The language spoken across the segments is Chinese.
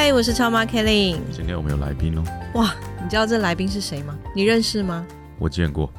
嗨，我是超妈 Kelly。今天我们有来宾哦，哇，你知道这来宾是谁吗？你认识吗？我见过，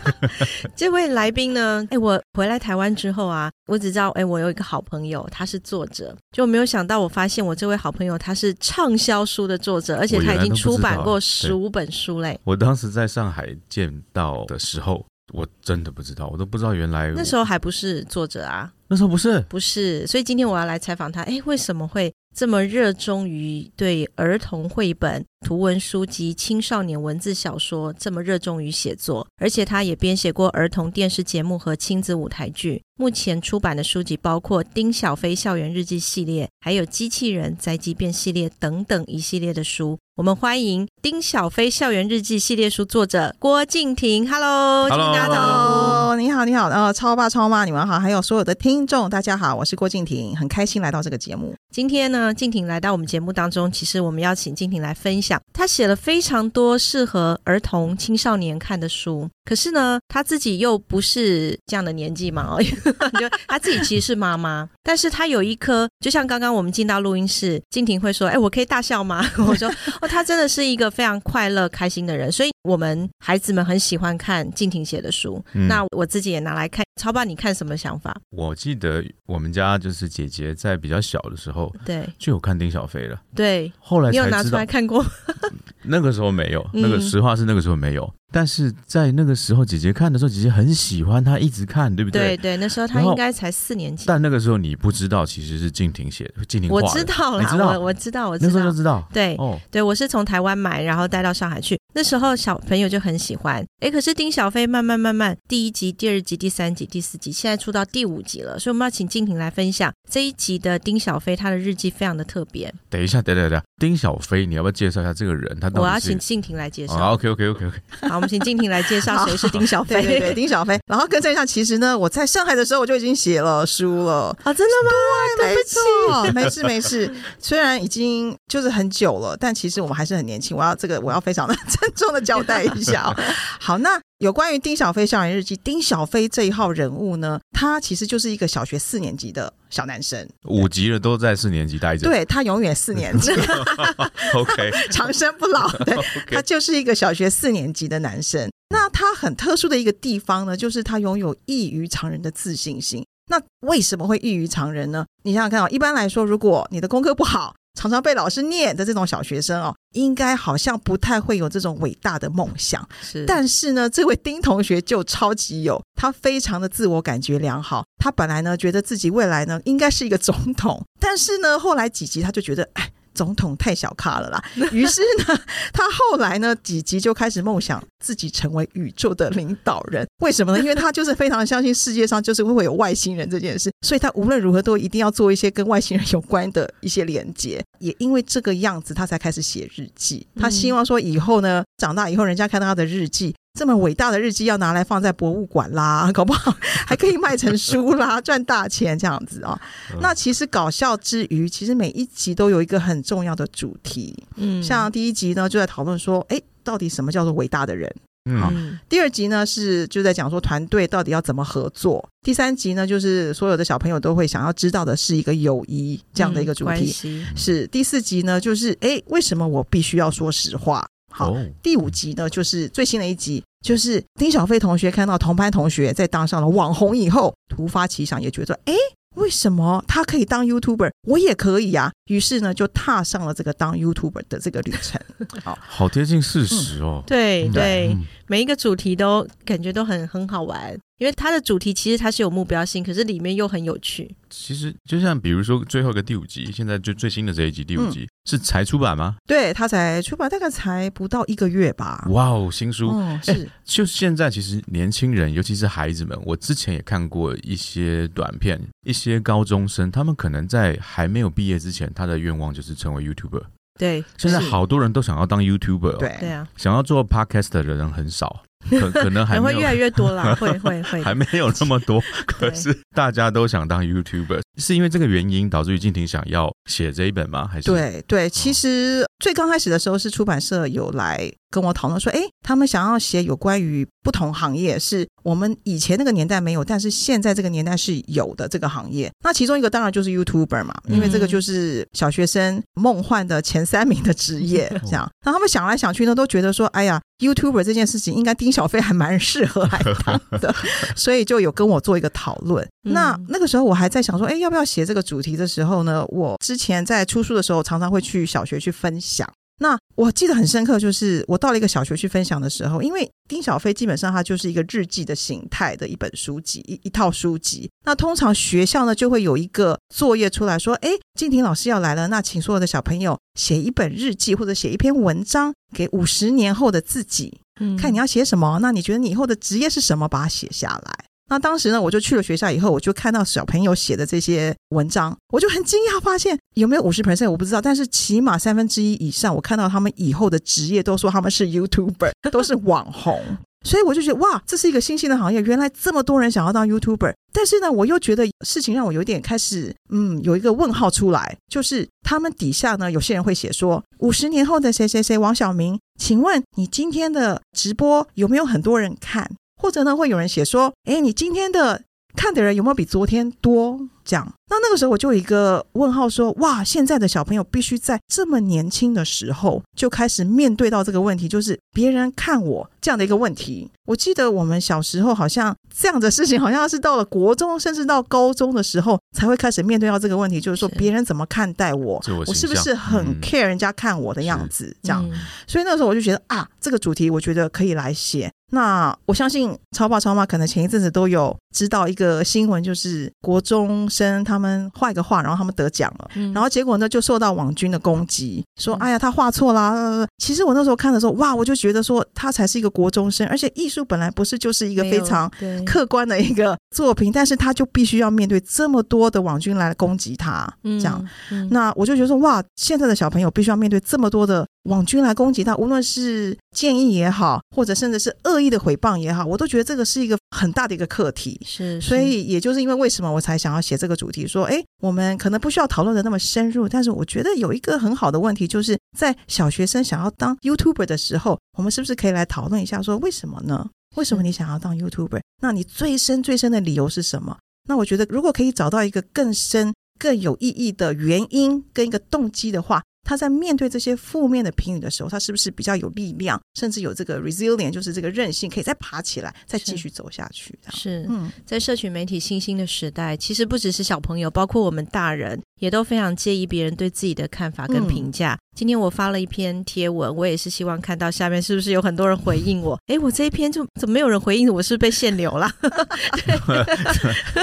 这位来宾呢？哎，我回来台湾之后啊，我只知道，哎，我有一个好朋友，他是作者，就没有想到，我发现我这位好朋友他是畅销书的作者，而且他已经出版过十五本书嘞。我当时在上海见到的时候，我真的不知道，我都不知道原来那时候还不是作者啊，那时候不是，不是，所以今天我要来采访他，哎，为什么会这么热衷于对儿童绘本、图文书籍、青少年文字小说这么热衷于写作？而且他也编写过儿童电视节目和亲子舞台剧。目前出版的书籍包括《丁小飞校园日记》系列，还有《机器人宅急便》系列等等一系列的书。我们欢迎《丁小飞校园日记》系列书作者郭敬婷。Hello，请大家打招呼。Hello，你好，你好，呃，超爸超妈，你们好，还有所有的听众，大家好，我是郭敬婷，很开心来到这个节目。今天呢，静婷来到我们节目当中，其实我们邀请静婷来分享，她写了非常多适合儿童、青少年看的书。可是呢，她自己又不是这样的年纪嘛，哦，就她自己其实是妈妈，但是她有一颗，就像刚刚我们进到录音室，静婷会说：“哎，我可以大笑吗？”我说：“哦，她真的是一个非常快乐、开心的人。”所以，我们孩子们很喜欢看静婷写的书。嗯那我自己也拿来看。超爸，你看什么想法？我记得我们家就是姐姐在比较小的时候对就有看丁小飞了，对，后来你有拿出来看过？那个时候没有，嗯那个实话是那个时候没有，但是在那个时候姐姐看的时候，姐姐很喜欢，她一直看，对不对对对，那时候她应该才四年级。但那个时候你不知道，其实是静婷写的，静婷我。知道啦，你知道我我知道，我知道那时候就。知道。对哦，对，我是从台湾买，然后带到上海去。那时候小朋友就很喜欢。哎，可是丁小飞慢慢慢慢，第一集、第二集、第三集、第四集，现在出到第五集了。所以我们要请静婷来分享这一集的丁小飞，他的日记非常的特别。等一下，等等等等，丁小飞，你要不要介绍一下这个人？他我要请静婷来介绍。哦，OK OK OK OK，好，我们请静婷来介绍谁是丁小飞。对对对，丁小飞。然后更正一下，其实呢，我在上海的时候我就已经写了书了。啊，真的吗？对没不起。错，没事没事。虽然已经就是很久了，但其实我们还是很年轻。我要这个，我要非常的 郑重的交代一下哦。好，那有关于丁小飞校园日记，丁小飞这一号人物呢，他其实就是一个小学四年级的小男生。五级了都在四年级待着。对他永远四年级，，OK 长生不老。对，他就是一个小学四年级的男生。那他很特殊的一个地方呢，就是他拥有异于常人的自信心。那为什么会异于常人呢？你想想看哦，一般来说，如果你的功课不好，常常被老师念的这种小学生哦，应该好像不太会有这种伟大的梦想。是，但是呢，这位丁同学就超级有，他非常的自我感觉良好。他本来呢，觉得自己未来呢应该是一个总统，但是呢，后来几集他就觉得，哎。总统太小咖了啦，于是呢，他后来呢几集就开始梦想自己成为宇宙的领导人。为什么呢？因为他就是非常相信世界上就是会有外星人这件事，所以他无论如何都一定要做一些跟外星人有关的一些连接。也因为这个样子，他才开始写日记。他希望说以后呢，长大以后人家看到他的日记，这么伟大的日记要拿来放在博物馆啦，搞不好还可以卖成书啦，赚大钱这样子啊、嗯那其实搞笑之余，其实每一集都有一个很重要的主题。嗯像第一集呢，就在讨论说，哎，到底什么叫做伟大的人？嗯，嗯第二集呢是就在讲说团队到底要怎么合作。第三集呢，就是所有的小朋友都会想要知道的是一个友谊这样的一个主题。系是第四集呢，就是哎，为什么我必须要说实话？好，哦，第五集呢，就是最新的一集，就是丁小飞同学看到同班同学在当上了网红以后，突发奇想，也觉得，哎，为什么他可以当 YouTuber，我也可以啊？于是呢，就踏上了这个当 YouTuber 的这个旅程。好，好贴近事实哦。嗯对对，嗯每一个主题都感觉都很很好玩，因为它的主题其实它是有目标性，可是里面又很有趣。其实就像比如说最后一个第五集，现在就最新的这一集第五集、是才出版吗？对他才出版大概才不到一个月吧。哇哦，新书！嗯，是，就现在，其实年轻人，尤其是孩子们，我之前也看过一些短片，一些高中生，他们可能在还没有毕业之前，他的愿望就是成为 YouTuber。对现在好多人都想要当 YouTuber，、哦、对对啊，想要做 Podcast 的人很少，可可能还会越来越多啦，会会会还没有那么多，可是大家都想当 YouTuber，是因为这个原因导致于静婷想要写这一本吗？还是对对，其实最刚开始的时候是出版社有来跟我讨论说，哎，他们想要写有关于不同行业，是我们以前那个年代没有，但是现在这个年代是有的这个行业。那其中一个当然就是 YouTuber 嘛，因为这个就是小学生梦幻的前三名的职业，这样。那他们想来想去呢，都觉得说，哎呀，YouTuber 这件事情应该丁小飞还蛮适合来当的，所以就有跟我做一个讨论。嗯那那个时候我还在想说，哎，要不要写这个主题的时候呢？我之前在出书的时候，常常会去小学去分享。那我记得很深刻，就是我到了一个小学去分享的时候，因为丁小飞基本上它就是一个日记的形态的一本书籍，一一套书籍。那通常学校呢就会有一个作业出来说，哎，静婷老师要来了，那请所有的小朋友写一本日记或者写一篇文章给五十年后的自己。嗯看你要写什么，那你觉得你以后的职业是什么？把它写下来。那当时呢，我就去了学校以后，我就看到小朋友写的这些文章，我就很惊讶，发现有没有五十 percent 我不知道，但是起码三分之一以上，我看到他们以后的职业都说他们是 YouTuber，都是网红。所以我就觉得哇，这是一个新兴的行业，原来这么多人想要当 YouTuber。但是呢，我又觉得事情让我有点开始，嗯，有一个问号出来，就是他们底下呢，有些人会写说，五十年后的谁谁谁王小明，请问你今天的直播有没有很多人看？或者呢，会有人写说，哎，你今天的看的人有没有比昨天多？这样，那那个时候我就有一个问号说，哇，现在的小朋友必须在这么年轻的时候就开始面对到这个问题，就是别人看我这样的一个问题。我记得我们小时候好像这样的事情，好像是到了国中甚至到高中的时候才会开始面对到这个问题，就是说别人怎么看待我自我，是不是很嗯 care 人家看我的样子？这样，嗯所以那时候我就觉得啊，这个主题我觉得可以来写。那我相信超爸超妈可能前一阵子都有知道一个新闻，就是国中生他们画一个画，然后他们得奖了。嗯然后结果呢，就受到网军的攻击，说：“嗯哎呀，他画错啦、呃其实我那时候看的时候，哇，我就觉得说他才是一个国中生，而且艺术本来不是就是一个非常客观的一个作品，但是他就必须要面对这么多的网军来攻击他，这样。，嗯那我就觉得说，哇，现在的小朋友必须要面对这么多的网军来攻击他，无论是建议也好，或者甚至是恶意的诽谤也好，我都觉得这个是一个很大的一个课题。是，所以，也就是因为为什么我才想要写这个主题，说，哎，我们可能不需要讨论的那么深入，但是我觉得有一个很好的问题，就是在小学生想要当 YouTuber 的时候，我们是不是可以来讨论一下，说为什么呢？为什么你想要当 YouTuber？那你最深最深的理由是什么？那我觉得，如果可以找到一个更深、更有意义的原因跟一个动机的话，他在面对这些负面的评语的时候，他是不是比较有力量，甚至有这个 resilient，就是这个韧性，可以再爬起来，再继续走下去？是。嗯，在社群媒体新兴的时代，其实不只是小朋友，包括我们大人也都非常介意别人对自己的看法跟评价。今天我发了一篇贴文，我也是希望看到下面是不是有很多人回应我。哎，我这一篇就怎么没有人回应我？是被限流了？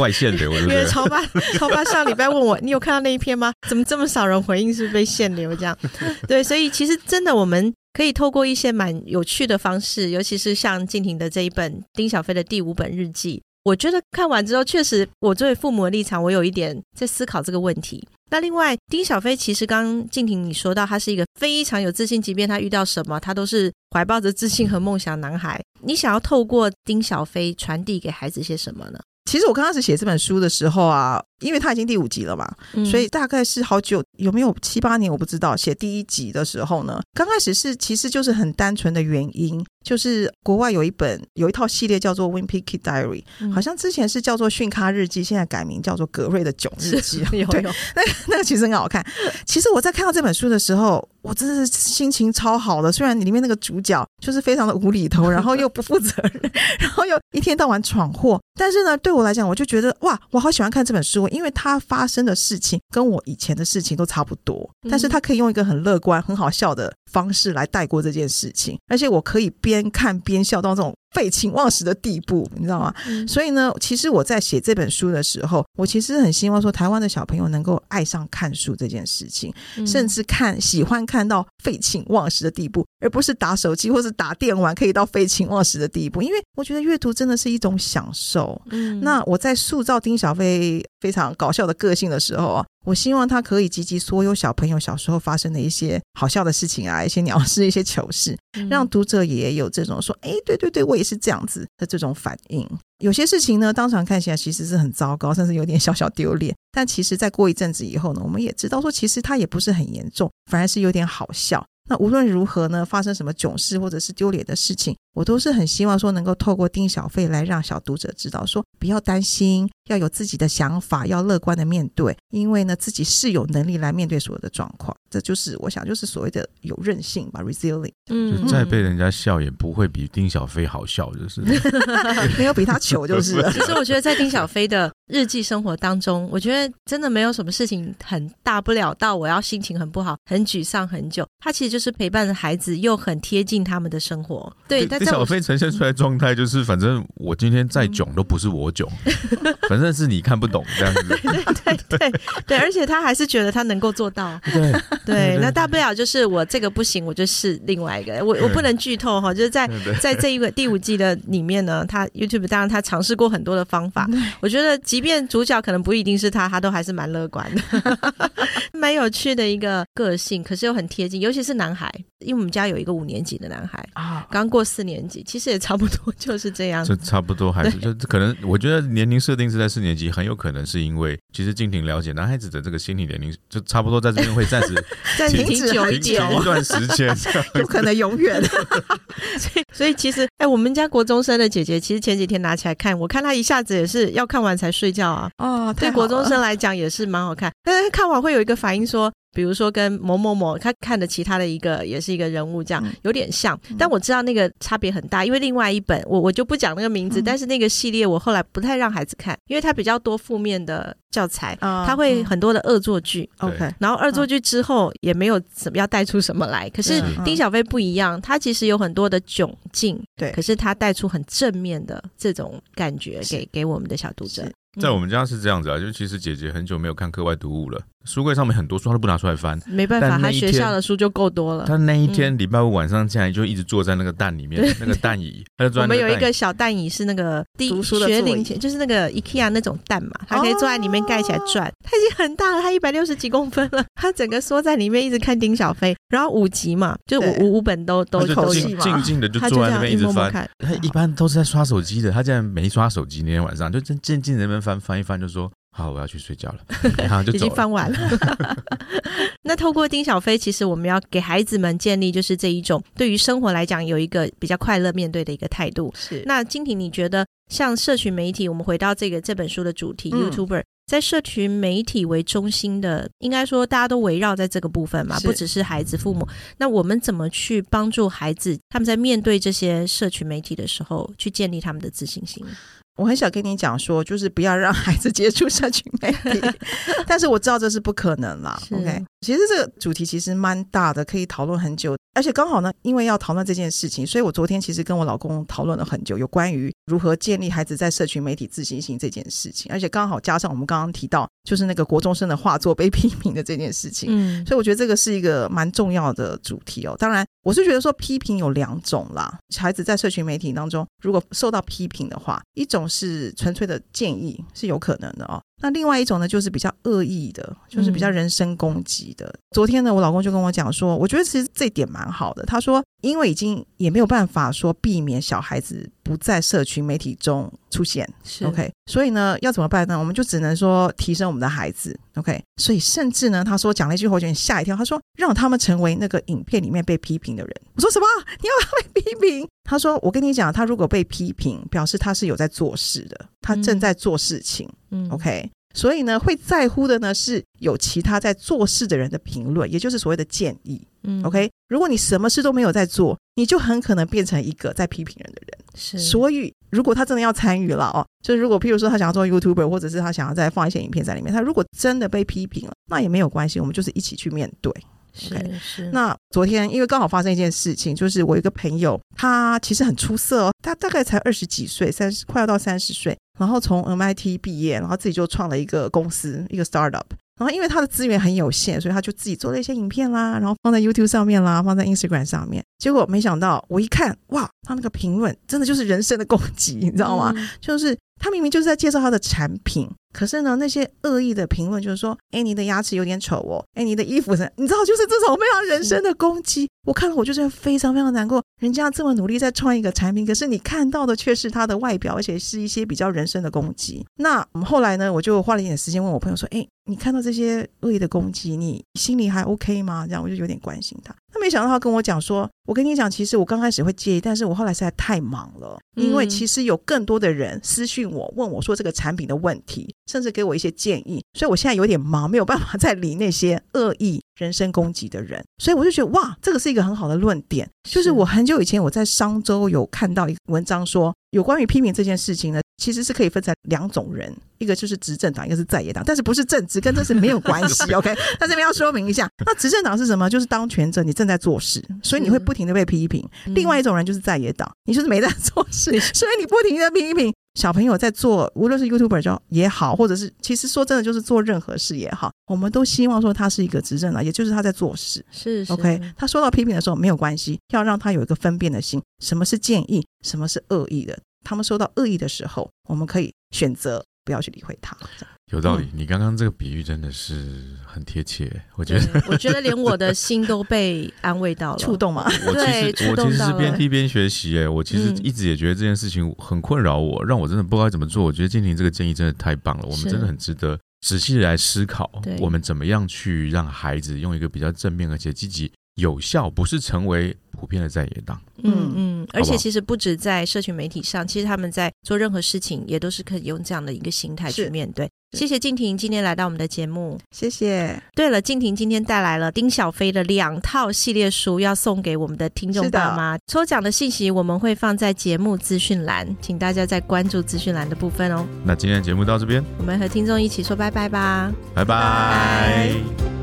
外限流，对因为？超爸超爸上礼拜问我，你有看到那一篇吗？怎么这么少人回应？是被限流这样？对，所以其实真的我们。可以透过一些蛮有趣的方式，尤其是像静婷的这一本丁小飞的第五本日记，我觉得看完之后，确实我作为父母的立场，我有一点在思考这个问题。那另外，丁小飞其实刚静婷你说到，他是一个非常有自信，即便他遇到什么，他都是怀抱着自信和梦想男孩。你想要透过丁小飞传递给孩子些什么呢？其实我刚开始写这本书的时候啊，因为他已经第五集了嘛，嗯所以大概是好久，有没有七八年我不知道。写第一集的时候呢，刚开始是其实就是很单纯的原因，就是国外有一本有一套系列叫做《Wimpy Kid Diary》，嗯好像之前是叫做《训咖日记》，现在改名叫做《格瑞的囧日记》有对，有，那个那个其实很好看。其实我在看到这本书的时候，我真的是心情超好的。虽然里面那个主角就是非常的无厘头，然后又不负责任，然后又一天到晚闯祸，但是呢，对我来讲，我就觉得哇，我好喜欢看这本书，因为他发生的事情跟我以前的事情都差不多，嗯但是他可以用一个很乐观、很好笑的方式来带过这件事情，而且我可以边看边笑到这种废寝忘食的地步，你知道吗？嗯所以呢，其实我在写这本书的时候，我其实很希望说，台湾的小朋友能够爱上看书这件事情，嗯甚至看喜欢看到废寝忘食的地步，而不是打手机或是打电玩可以到废寝忘食的地步。因为我觉得阅读真的是一种享受。嗯那我在塑造丁小飞非常搞笑的个性的时候啊，我希望他可以集集所有小朋友小时候发生的一些好笑的事情啊，一些鸟事、一些糗事，嗯让读者也有这种说，哎，对对对，我也是这样子的这种反应。有些事情呢，当场看起来其实是很糟糕，甚至有点小小丢脸。但其实在过一阵子以后呢，我们也知道说，其实它也不是很严重，反而是有点好笑。那无论如何呢，发生什么囧事或者是丢脸的事情，我都是很希望说能够透过丁小费来让小读者知道说，不要担心，要有自己的想法，要乐观的面对，因为呢自己是有能力来面对所有的状况。这就是我想，就是所谓的有韧性吧，resilient，嗯就再被人家笑也不会比丁小飞好笑，就是 没有比他糗就是了。其实我觉得在丁小飞的日记生活当中，我觉得真的没有什么事情很大不了到我要心情很不好、很沮丧很久。他其实就是陪伴着孩子，又很贴近他们的生活。对，但小飞呈现出来状态就是，反正我今天再囧都不是我囧，反正是你看不懂这样子。对对对，而且他还是觉得他能够做到。对对，那大不了就是我这个不行，我就试另外一个。我我不能剧透哈，就是在在这一个第五季的里面呢，他 YouTube 当然他尝试过很多的方法，我觉得即便主角可能不一定是他，他都还是蛮乐观的，蛮有趣的一个个性，可是又很贴近，尤其是男孩，因为我们家有一个五年级的男孩，啊，刚过四年级，其实也差不多就是这样这。差不多还是就可能，我觉得年龄设定是在四年级，很有可能是因为其实静婷了解男孩子的这个心理年龄，就差不多在这边会暂时 暂停停久一久一段时间。这样 有可能永远。所以所以其实，哎，我们家国中生的姐姐，其实前几天拿起来看，我看她一下子也是要看完才睡觉啊。哦，对国中生来讲也是蛮好看，但是看完会有一个反应说，比如说跟某某某他看的其他的一个也是一个人物这样，嗯。有点像，但我知道那个差别很大，因为另外一本我我就不讲那个名字，嗯。但是那个系列我后来不太让孩子看，因为它比较多负面的教材，啊它会很多的恶作剧。OK，然后恶作剧之后也没有什么要带出什么来，可是嗯。丁小飞不一样，他其实有很多的窘境，对。可是他带出很正面的这种感觉给给我们的小读者。是。在我们家是这样子啊，就其实姐姐很久没有看课外读物了，书柜上面很多书她都不拿出来翻。没办法，她学校的书就够多了。她那一天礼拜五晚上竟然就一直坐在那个蛋里面，那个蛋椅，她就坐我们有一个小蛋椅，是那个第读书的学龄前，就是那个 IKEA 那种蛋嘛，她可以坐在里面盖起来转。它已经很大了，她一百六十几公分了，她整个缩在里面一直看丁小飞。然后五集嘛，就五五五本都都都有，口气嘛静静静的就坐在那边一直看。他一般都是在刷手机的，她竟然没刷手机。那天晚上就静静静在那边翻翻一翻，就说：“好，我要去睡觉了。”然后就已。经翻完了。那透过丁小飞，其实我们要给孩子们建立就是这一种对于生活来讲有一个比较快乐面对的一个态度。是那金婷，你觉得像社群媒体，我们回到这个这本书的主题、嗯 y o u t u b e r 在社群媒体为中心的，应该说大家都围绕在这个部分嘛，不只是孩子、父母。那我们怎么去帮助孩子，他们在面对这些社群媒体的时候，去建立他们的自信心？我很想跟你讲说，就是不要让孩子接触社群媒体，但是我知道这是不可能啦。OK，其实这个主题其实蛮大的，可以讨论很久。而且刚好呢，因为要讨论这件事情，所以我昨天其实跟我老公讨论了很久，有关于如何建立孩子在社群媒体自信心这件事情。而且刚好加上我们刚刚提到，就是那个国中生的画作被批评的这件事情。嗯，所以我觉得这个是一个蛮重要的主题哦。当然，我是觉得说批评有两种啦。孩子在社群媒体当中，如果受到批评的话，一种是纯粹的建议，是有可能的哦。那另外一种呢，就是比较恶意的，就是比较人身攻击的。昨天呢，我老公就跟我讲说，我觉得其实这点蛮好的。他说，因为已经也没有办法说避免小孩子不在社群媒体中出现，是 OK，所以呢，要怎么办呢？我们就只能说提升我们的孩子，OK。所以甚至呢，他说讲了一句话，我有点吓一跳。他说让他们成为那个影片里面被批评的人。我说什么？你要他被批评？他说我跟你讲，他如果被批评，表示他是有在做事的，他正在做事情、嗯 o k 所以呢，会在乎的呢是有其他在做事的人的评论，也就是所谓的建议。嗯 OK，如果你什么事都没有在做，你就很可能变成一个在批评人的人。是所以，如果他真的要参与了哦，就是如果譬如说他想要做 YouTuber，或者是他想要再放一些影片在里面，他如果真的被批评了，那也没有关系，我们就是一起去面对。是是那昨天因为刚好发生一件事情，就是我一个朋友，他其实很出色哦，他大概才二十几岁，三十快要到三十岁，然后从 MIT 毕业，然后自己就创了一个公司，一个 startup。然后因为他的资源很有限，所以他就自己做了一些影片啦，然后放在 YouTube 上面啦，放在 Instagram 上面。结果没想到我一看，哇，他那个评论真的就是人身的攻击，你知道吗？嗯就是他明明就是在介绍他的产品，可是呢，那些恶意的评论就是说，哎，你的牙齿有点丑哦，哎，你的衣服是，你知道，就是这种非常人身的攻击。我看了，我就是非常非常难过。人家这么努力在创一个产品，可是你看到的却是他的外表，而且是一些比较人身的攻击。那我们后来呢，我就花了一点时间问我朋友说，哎，你看到这些恶意的攻击，你心里还 OK 吗？这样我就有点关心他。他没想到他跟我讲说，我跟你讲，其实我刚开始会介意，但是我后来实在太忙了，因为嗯。其实有更多的人私讯我，问我说这个产品的问题，甚至给我一些建议，所以我现在有点忙，没有办法再理那些恶意人身攻击的人，所以我就觉得哇，这个是一个很好的论点。就是是我很久以前我在商周有看到一个文章说，有关于批评这件事情呢，其实是可以分成两种人，一个就是执政党，一个是在野党，但是不是政治，跟这是没有关系。OK，那这边要说明一下，那执政党是什么？就是当权者，你正在做事，所以你会不停的被批评。嗯另外一种人就是在野党，你就是没在做事，所以你不停的批评。小朋友在做，无论是 YouTuber 就也好，或者是其实说真的，就是做任何事也好，我们都希望说他是一个执政党，也就是他在做事。是是 OK，他说到批评的时候没有关系，要让他有一个分辨的心，什么是建议，什么是恶意的。他们受到恶意的时候，我们可以选择不要去理会他。有道理。你刚刚这个比喻真的是很贴切，我觉得。我觉得连我的心都被安慰到了，触动嘛，我其对实我其实是边听边学习，哎，我其实嗯一直也觉得这件事情很困扰我，让我真的不知道该怎么做。我觉得静婷这个建议真的太棒了，我们真的很值得仔细的来思考，我们怎么样去让孩子用一个比较正面而且积极、有效，不是成为普遍的在野党。嗯嗯，而且其实不止在社群媒体上，其实他们在做任何事情也都是可以用这样的一个心态去面对。谢谢静婷今天来到我们的节目。谢谢。对了，静婷今天带来了丁小飞的两套系列书，要送给我们的听众是的爸妈。抽奖的信息我们会放在节目资讯栏，请大家再关注资讯栏的部分哦。那今天的节目到这边，我们和听众一起说拜拜吧。拜拜拜